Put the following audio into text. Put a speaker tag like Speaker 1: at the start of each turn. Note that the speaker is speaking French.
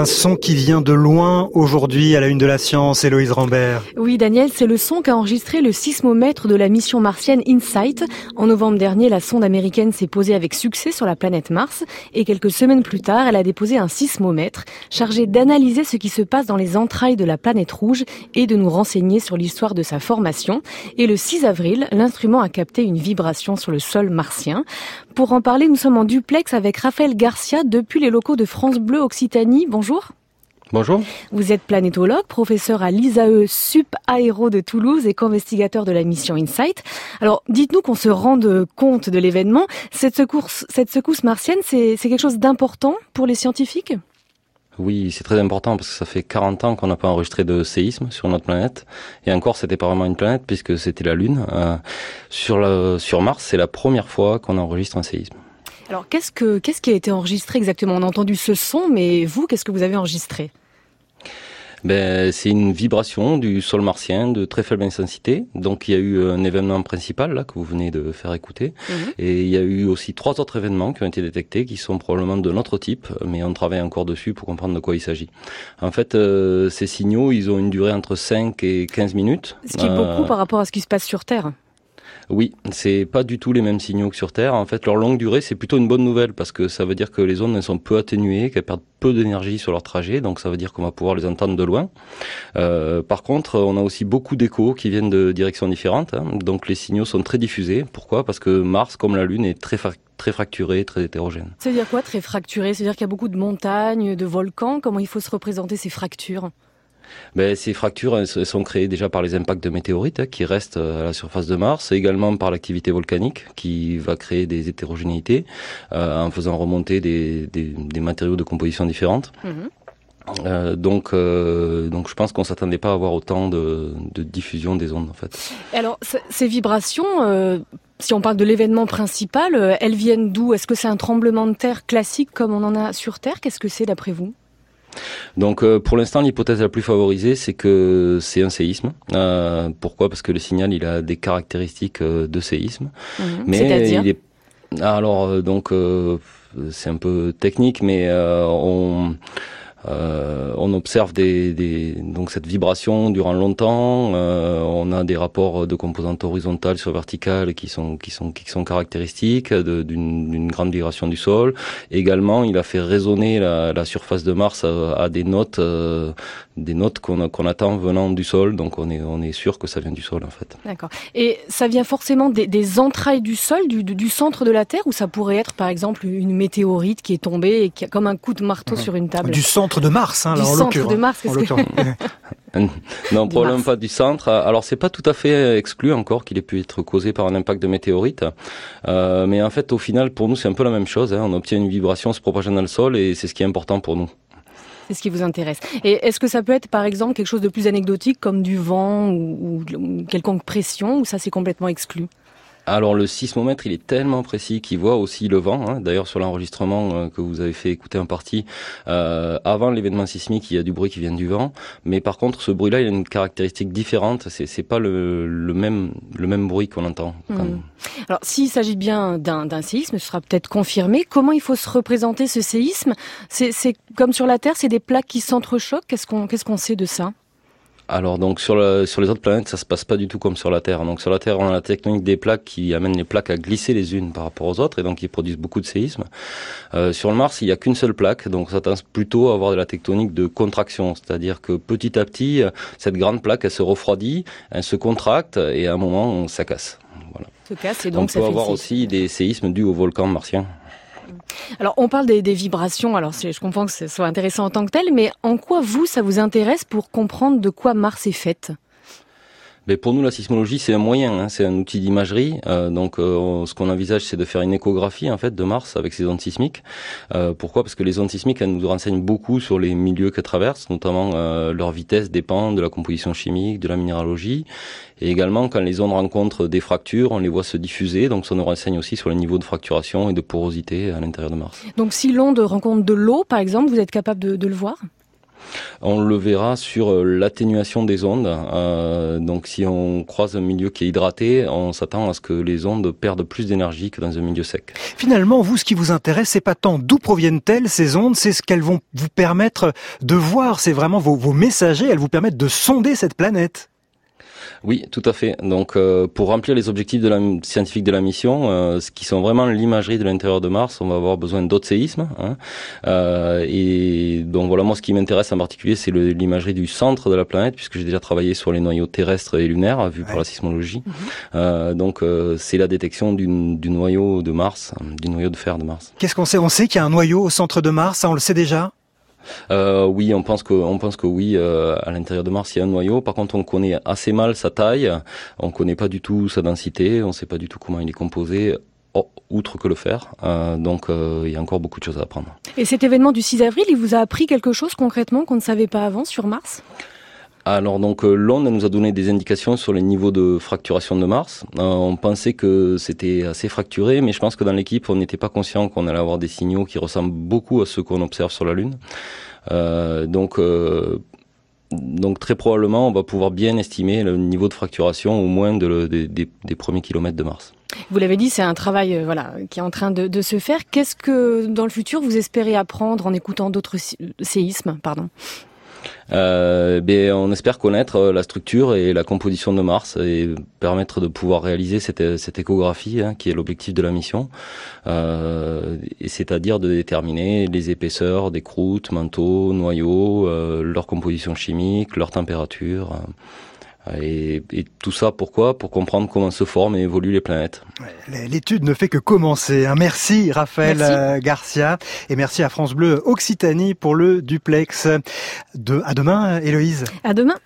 Speaker 1: Un son qui vient de loin aujourd'hui à la une de la science, Héloïse Rambert.
Speaker 2: Oui, Daniel, c'est le son qu'a enregistré le sismomètre de la mission martienne InSight. En novembre dernier, la sonde américaine s'est posée avec succès sur la planète Mars et quelques semaines plus tard, elle a déposé un sismomètre chargé d'analyser ce qui se passe dans les entrailles de la planète rouge et de nous renseigner sur l'histoire de sa formation. Et le 6 avril, l'instrument a capté une vibration sur le sol martien. Pour en parler, nous sommes en duplex avec Raphaël Garcia depuis les locaux de France Bleu Occitanie. Bonjour.
Speaker 3: Bonjour.
Speaker 2: Vous êtes planétologue, professeur à l'ISAE Sup Aéro de Toulouse et co-investigateur de la mission InSight. Alors, dites-nous qu'on se rende compte de l'événement. Cette secousse, cette secousse martienne, c'est quelque chose d'important pour les scientifiques?
Speaker 3: Oui, c'est très important parce que ça fait 40 ans qu'on n'a pas enregistré de séisme sur notre planète. Et encore, c'était pas vraiment une planète puisque c'était la Lune. Euh, sur, le, sur Mars, c'est la première fois qu'on enregistre un séisme.
Speaker 2: Alors, qu'est-ce, que, qu'est-ce qui a été enregistré exactement? On a entendu ce son, mais vous, qu'est-ce que vous avez enregistré?
Speaker 3: Ben, c'est une vibration du sol martien de très faible intensité. Donc il y a eu un événement principal là que vous venez de faire écouter, mhm. et il y a eu aussi trois autres événements qui ont été détectés, qui sont probablement de notre type, mais on travaille encore dessus pour comprendre de quoi il s'agit. En fait, euh, ces signaux, ils ont une durée entre 5 et 15 minutes.
Speaker 2: Ce qui est beaucoup euh, par rapport à ce qui se passe sur Terre.
Speaker 3: Oui, c'est pas du tout les mêmes signaux que sur Terre. En fait, leur longue durée, c'est plutôt une bonne nouvelle parce que ça veut dire que les ondes sont peu atténuées, qu'elles perdent peu d'énergie sur leur trajet, donc ça veut dire qu'on va pouvoir les entendre de loin. Euh, par contre, on a aussi beaucoup d'échos qui viennent de directions différentes, hein. donc les signaux sont très diffusés. Pourquoi? Parce que Mars, comme la Lune, est très très fracturé, très hétérogène.
Speaker 2: Ça veut dire quoi, très fracturé? C'est-à-dire qu'il y a beaucoup de montagnes, de volcans. Comment il faut se représenter ces fractures?
Speaker 3: Ben, Ces fractures sont créées déjà par les impacts de météorites hein, qui restent euh, à la surface de Mars, et également par l'activité volcanique qui va créer des hétérogénéités euh, en faisant remonter des, des, des, matériaux de composition différentes. Mhm. Euh, donc, euh, donc je pense qu'on s'attendait pas à avoir autant de, de, diffusion des ondes en fait.
Speaker 2: Alors ces vibrations, euh, si on parle de l'événement principal, elles viennent d'où? Est-ce que c'est un tremblement de terre classique comme on en a sur Terre? Qu'est-ce que c'est d'après vous?
Speaker 3: Donc euh, pour l'instant, l'hypothèse la plus favorisée, c'est que c'est un séisme. Euh, pourquoi? Parce que le signal, il a des caractéristiques euh, de séisme.
Speaker 2: Mmh. Mais il est
Speaker 3: alors donc c'est un peu technique, mais on euh, on observe des, des, donc cette vibration durant longtemps. Euh, on a des rapports de composantes horizontales sur verticales qui sont qui sont qui sont caractéristiques d'une grande vibration du sol. Également, il a fait résonner la, la surface de Mars à, des notes euh, des notes qu'on attend venant du sol. Donc on est on est sûr que ça vient du sol en fait.
Speaker 2: D'accord. Et ça vient forcément des, des entrailles du sol, du, du, centre de la Terre, ou ça pourrait être par exemple une météorite qui est tombée et qui a comme un coup de marteau sur une table?
Speaker 1: Du centre de Mars, hein,
Speaker 2: du centre de Mars,
Speaker 3: non, probablement pas du centre. Alors c'est pas tout à fait exclu encore qu'il ait pu être causé par un impact de météorite, euh, mais en fait au final pour nous c'est un peu la même chose. Hein. On obtient une vibration se propageant dans le sol et c'est ce qui est important pour nous.
Speaker 2: C'est ce qui vous intéresse. Et est-ce que ça peut être par exemple quelque chose de plus anecdotique comme du vent ou, ou quelconque pression ou ça c'est complètement exclu?
Speaker 3: Alors le sismomètre, il est tellement précis qu'il voit aussi le vent. Hein. D'ailleurs, sur l'enregistrement euh, que vous avez fait écouter en partie, euh, avant l'événement sismique, il y a du bruit qui vient du vent. Mais par contre, ce bruit-là, il a une caractéristique différente. C'est, c'est pas le, même le même bruit qu'on entend.
Speaker 2: Hmm. Alors, s'il s'agit bien d'un, d'un séisme, ce sera peut-être confirmé. Comment il faut se représenter ce séisme? C'est, c'est comme sur la Terre, c'est des plaques qui s'entrechoquent? Qu'est-ce qu'on qu'est-ce qu'on sait de ça?
Speaker 3: Alors donc sur, sur les autres planètes, ça se passe pas du tout comme sur la Terre. Donc sur la Terre, on a la technique des plaques qui amène les plaques à glisser les unes par rapport aux autres et donc qui produisent beaucoup de séismes. Euh, sur le Mars, il y a qu'une seule plaque, donc ça tend plutôt à avoir de la tectonique de contraction, c'est-à-dire que petit à petit, cette grande plaque, elle se refroidit, elle se contracte et à un moment, ça casse.
Speaker 2: Voilà. Se casse et donc
Speaker 3: on peut avoir aussi des séismes dus au volcan martien.
Speaker 2: Alors, on parle des, vibrations. Alors, je comprends que ce soit intéressant en tant que tel, mais en quoi vous, ça vous intéresse pour comprendre de quoi Mars est faite?
Speaker 3: Mais pour nous, la sismologie, c'est un moyen, hein, c'est un outil d'imagerie. Euh, donc, euh, ce qu'on envisage, c'est de faire une échographie en fait de Mars avec ces ondes sismiques. Euh, pourquoi? Parce que les ondes sismiques, elles nous renseignent beaucoup sur les milieux qu'elles traversent, notamment leur vitesse dépend de la composition chimique, de la minéralogie, et également quand les ondes rencontrent des fractures, on les voit se diffuser. Donc, ça nous renseigne aussi sur les niveaux de fracturation et de porosité à l'intérieur de Mars.
Speaker 2: Donc, si l'onde rencontre de l'eau, par exemple, vous êtes capable de le voir?
Speaker 3: On le verra sur euh, l'atténuation des ondes. Euh, donc si on croise un milieu qui est hydraté, on s'attend à ce que les ondes perdent plus d'énergie que dans un milieu sec.
Speaker 1: Finalement, vous, ce qui vous intéresse, c'est pas tant d'où proviennent-elles ces ondes, c'est ce qu'elles vont vous permettre de voir. C'est vraiment vos, vos messagers, elles vous permettent de sonder cette planète.
Speaker 3: Oui, tout à fait. Donc, euh, pour remplir les objectifs de la, scientifiques de la mission, euh, ce qui sont vraiment l'imagerie de l'intérieur de Mars, on va avoir besoin d'autres séismes. Hein. Euh, et donc voilà, moi, ce qui m'intéresse en particulier, c'est l'imagerie du centre de la planète, puisque j'ai déjà travaillé sur les noyaux terrestres et lunaires, vu par la sismologie. Mhm. donc, c'est la détection du, du noyau de Mars, du noyau de fer de Mars.
Speaker 1: Qu'est-ce qu'on sait? On sait qu'il y a un noyau au centre de Mars, ça on le sait déjà?
Speaker 3: Euh, oui, on pense que, pense que oui, euh, à l'intérieur de Mars, il y a un noyau. Par contre, on connaît assez mal sa taille, on connaît pas du tout sa densité, on sait pas du tout comment il est composé. outre que le fer, euh, donc il y a encore beaucoup de choses à apprendre.
Speaker 2: Et cet événement du 6 avril, il vous a appris quelque chose concrètement qu'on ne savait pas avant sur Mars?
Speaker 3: Alors donc euh, l'onde nous a donné des indications sur les niveaux de fracturation de Mars. Euh, on pensait que c'était assez fracturé, mais je pense que dans l'équipe on n'était pas conscient qu'on allait avoir des signaux qui ressemblent beaucoup à ceux qu'on observe sur la Lune. Euh, donc donc très probablement on va pouvoir bien estimer le niveau de fracturation au moins de, des premiers kilomètres de Mars.
Speaker 2: Vous l'avez dit, c'est un travail voilà qui est en train de, de se faire. Qu'est-ce que dans le futur vous espérez apprendre en écoutant d'autres séismes, pardon?
Speaker 3: Euh, ben, on espère connaître euh, la structure et la composition de Mars et permettre de pouvoir réaliser cette, cette échographie hein, qui est l'objectif de la mission, euh, c'est-à-dire de déterminer les épaisseurs des croûtes, manteaux, noyaux, euh, leur composition chimique, leur température. Et, tout ça, pourquoi? Pour comprendre comment se forment et évoluent les planètes.
Speaker 1: L'étude ne fait que commencer. Hein. Merci Raphaël euh, Garcia et merci à France Bleu Occitanie pour le duplex. De, à demain, Héloïse.
Speaker 2: À demain.